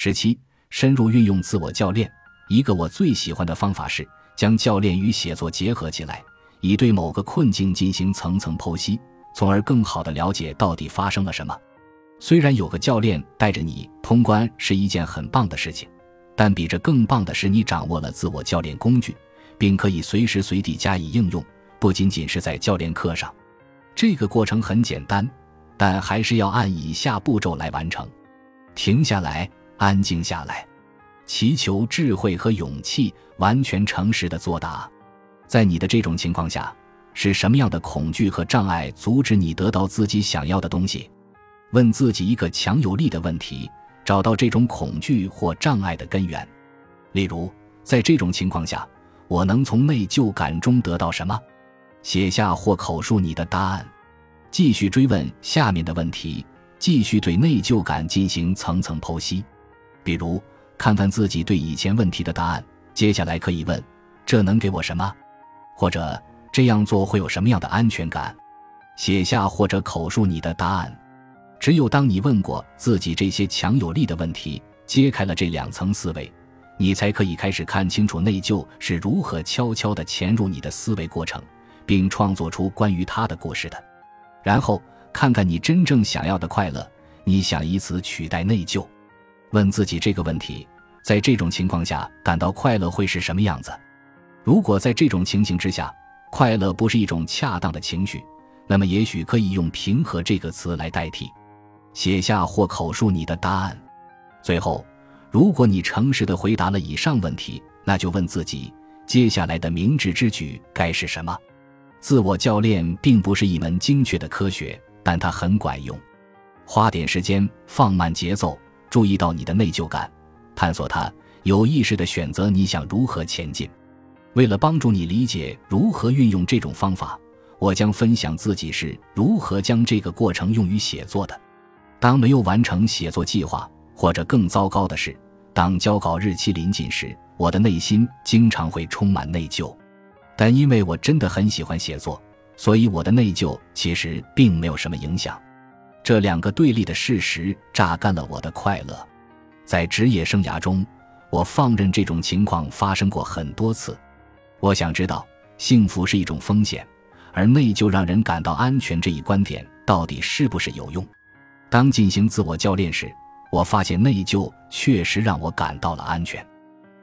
十七，深入运用自我教练。一个我最喜欢的方法是将教练与写作结合起来，以对某个困境进行层层剖析，从而更好地了解到底发生了什么。虽然有个教练带着你通关是一件很棒的事情，但比这更棒的是你掌握了自我教练工具，并可以随时随地加以应用，不仅仅是在教练课上。这个过程很简单，但还是要按以下步骤来完成：停下来，安静下来。祈求智慧和勇气，完全诚实的作答。在你的这种情况下，是什么样的恐惧和障碍阻止你得到自己想要的东西？问自己一个强有力的问题，找到这种恐惧或障碍的根源。例如，在这种情况下，我能从内疚感中得到什么？写下或口述你的答案。继续追问下面的问题，继续对内疚感进行层层剖析。比如。看看自己对以前问题的答案，接下来可以问：这能给我什么？或者这样做会有什么样的安全感？写下或者口述你的答案。只有当你问过自己这些强有力的问题，揭开了这两层思维，你才可以开始看清楚内疚是如何悄悄地潜入你的思维过程，并创作出关于他的故事的。然后看看你真正想要的快乐，你想以此取代内疚。问自己这个问题：在这种情况下感到快乐会是什么样子？如果在这种情形之下，快乐不是一种恰当的情绪，那么也许可以用“平和”这个词来代替。写下或口述你的答案。最后，如果你诚实的回答了以上问题，那就问自己：接下来的明智之举该是什么？自我教练并不是一门精确的科学，但它很管用。花点时间，放慢节奏。注意到你的内疚感，探索它，有意识的选择你想如何前进。为了帮助你理解如何运用这种方法，我将分享自己是如何将这个过程用于写作的。当没有完成写作计划，或者更糟糕的是，当交稿日期临近时，我的内心经常会充满内疚。但因为我真的很喜欢写作，所以我的内疚其实并没有什么影响。这两个对立的事实榨干了我的快乐。在职业生涯中，我放任这种情况发生过很多次。我想知道，幸福是一种风险，而内疚让人感到安全这一观点到底是不是有用？当进行自我教练时，我发现内疚确实让我感到了安全。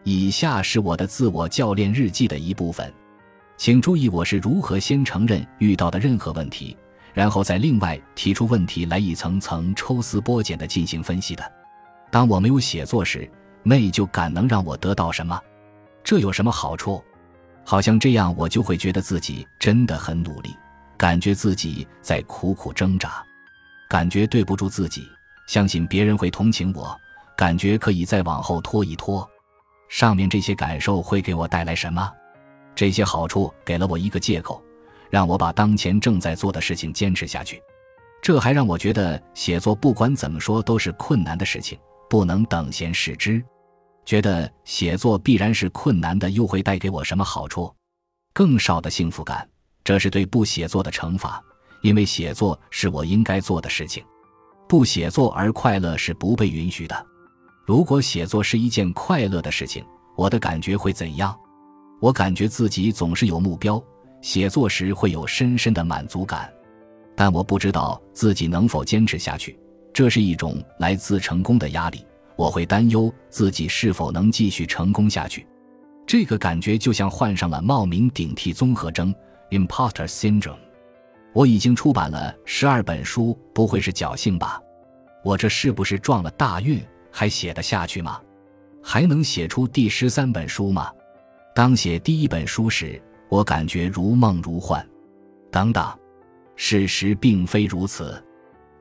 以下是我的自我教练日记的一部分，请注意我是如何先承认遇到的任何问题。然后再另外提出问题来，一层层抽丝剥茧的进行分析的。当我没有写作时，内疚感能让我得到什么？这有什么好处？好像这样我就会觉得自己真的很努力，感觉自己在苦苦挣扎，感觉对不住自己，相信别人会同情我，感觉可以再往后拖一拖。上面这些感受会给我带来什么？这些好处给了我一个借口。让我把当前正在做的事情坚持下去，这还让我觉得写作不管怎么说都是困难的事情，不能等闲视之。觉得写作必然是困难的，又会带给我什么好处？更少的幸福感，这是对不写作的惩罚，因为写作是我应该做的事情。不写作而快乐是不被允许的。如果写作是一件快乐的事情，我的感觉会怎样？我感觉自己总是有目标。写作时会有深深的满足感，但我不知道自己能否坚持下去。这是一种来自成功的压力，我会担忧自己是否能继续成功下去。这个感觉就像患上了冒名顶替综合征 （Imposter Syndrome）。我已经出版了十二本书，不会是侥幸吧？我这是不是撞了大运？还写得下去吗？还能写出第十三本书吗？当写第一本书时。我感觉如梦如幻，等等，事实并非如此。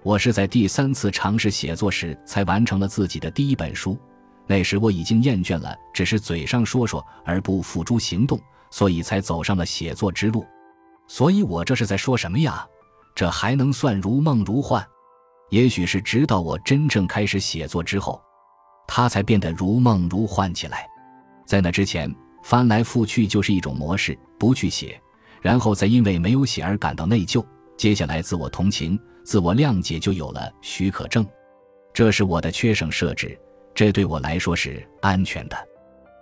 我是在第三次尝试写作时才完成了自己的第一本书，那时我已经厌倦了只是嘴上说说而不付诸行动，所以才走上了写作之路。所以我这是在说什么呀？这还能算如梦如幻？也许是直到我真正开始写作之后，它才变得如梦如幻起来。在那之前。翻来覆去就是一种模式，不去写，然后再因为没有写而感到内疚。接下来，自我同情、自我谅解就有了许可证。这是我的缺省设置，这对我来说是安全的。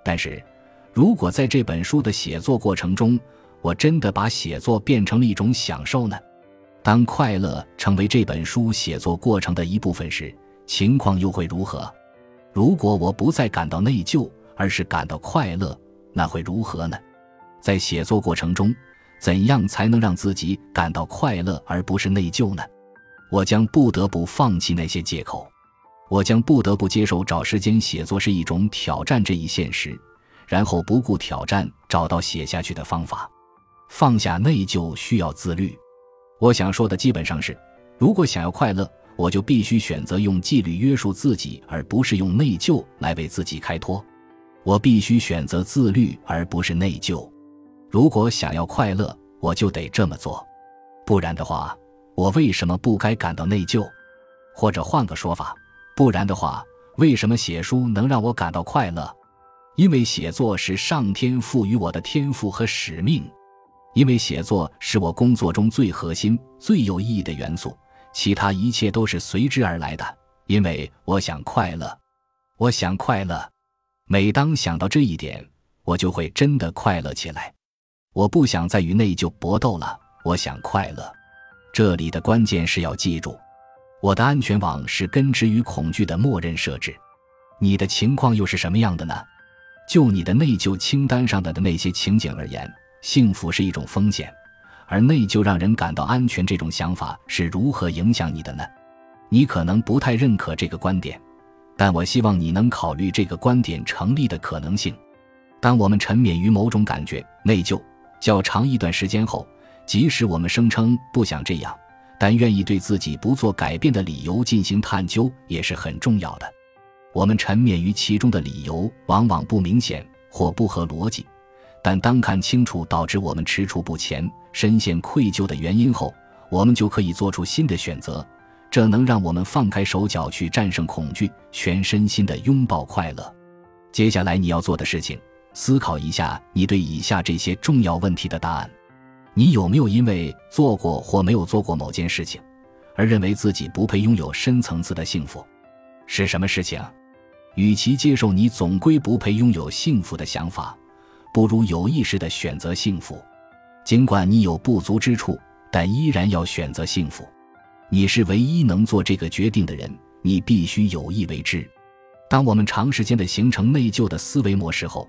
但是，如果在这本书的写作过程中，我真的把写作变成了一种享受呢？当快乐成为这本书写作过程的一部分时，情况又会如何？如果我不再感到内疚，而是感到快乐，那会如何呢？在写作过程中，怎样才能让自己感到快乐而不是内疚呢？我将不得不放弃那些借口，我将不得不接受找时间写作是一种挑战这一现实，然后不顾挑战找到写下去的方法。放下内疚需要自律。我想说的基本上是：如果想要快乐，我就必须选择用纪律约束自己，而不是用内疚来为自己开脱。我必须选择自律，而不是内疚。如果想要快乐，我就得这么做，不然的话，我为什么不该感到内疚？或者换个说法，不然的话，为什么写书能让我感到快乐？因为写作是上天赋予我的天赋和使命，因为写作是我工作中最核心、最有意义的元素。其他一切都是随之而来的，因为我想快乐，我想快乐。每当想到这一点，我就会真的快乐起来。我不想再与内疚搏斗了，我想快乐。这里的关键是要记住，我的安全网是根植于恐惧的默认设置。你的情况又是什么样的呢？就你的内疚清单上的的那些情景而言，幸福是一种风险。而内疚让人感到安全，这种想法是如何影响你的呢？你可能不太认可这个观点，但我希望你能考虑这个观点成立的可能性。当我们沉湎于某种感觉内疚较长一段时间后，即使我们声称不想这样，但愿意对自己不做改变的理由进行探究也是很重要的。我们沉湎于其中的理由往往不明显或不合逻辑。但当看清楚导致我们踟蹰不前、深陷愧疚的原因后，我们就可以做出新的选择。这能让我们放开手脚去战胜恐惧，全身心的拥抱快乐。接下来你要做的事情，思考一下你对以下这些重要问题的答案：你有没有因为做过或没有做过某件事情，而认为自己不配拥有深层次的幸福？是什么事情？与其接受你总归不配拥有幸福的想法。不如有意识的选择幸福，尽管你有不足之处，但依然要选择幸福。你是唯一能做这个决定的人，你必须有意为之。当我们长时间的形成内疚的思维模式后，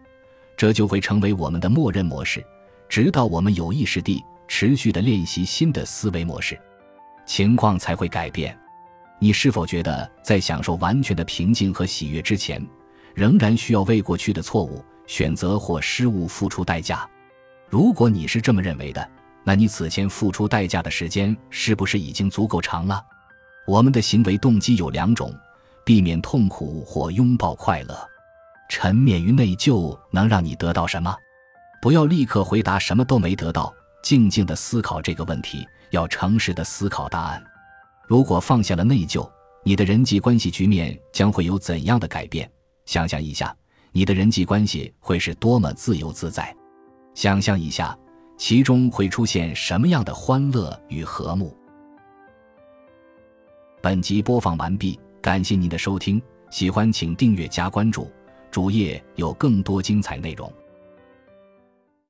这就会成为我们的默认模式，直到我们有意识地持续的练习新的思维模式，情况才会改变。你是否觉得在享受完全的平静和喜悦之前，仍然需要为过去的错误？选择或失误付出代价，如果你是这么认为的，那你此前付出代价的时间是不是已经足够长了？我们的行为动机有两种：避免痛苦或拥抱快乐。沉湎于内疚能让你得到什么？不要立刻回答什么都没得到，静静的思考这个问题，要诚实的思考答案。如果放下了内疚，你的人际关系局面将会有怎样的改变？想象一下。你的人际关系会是多么自由自在？想象一下，其中会出现什么样的欢乐与和睦？本集播放完毕，感谢您的收听，喜欢请订阅加关注，主页有更多精彩内容。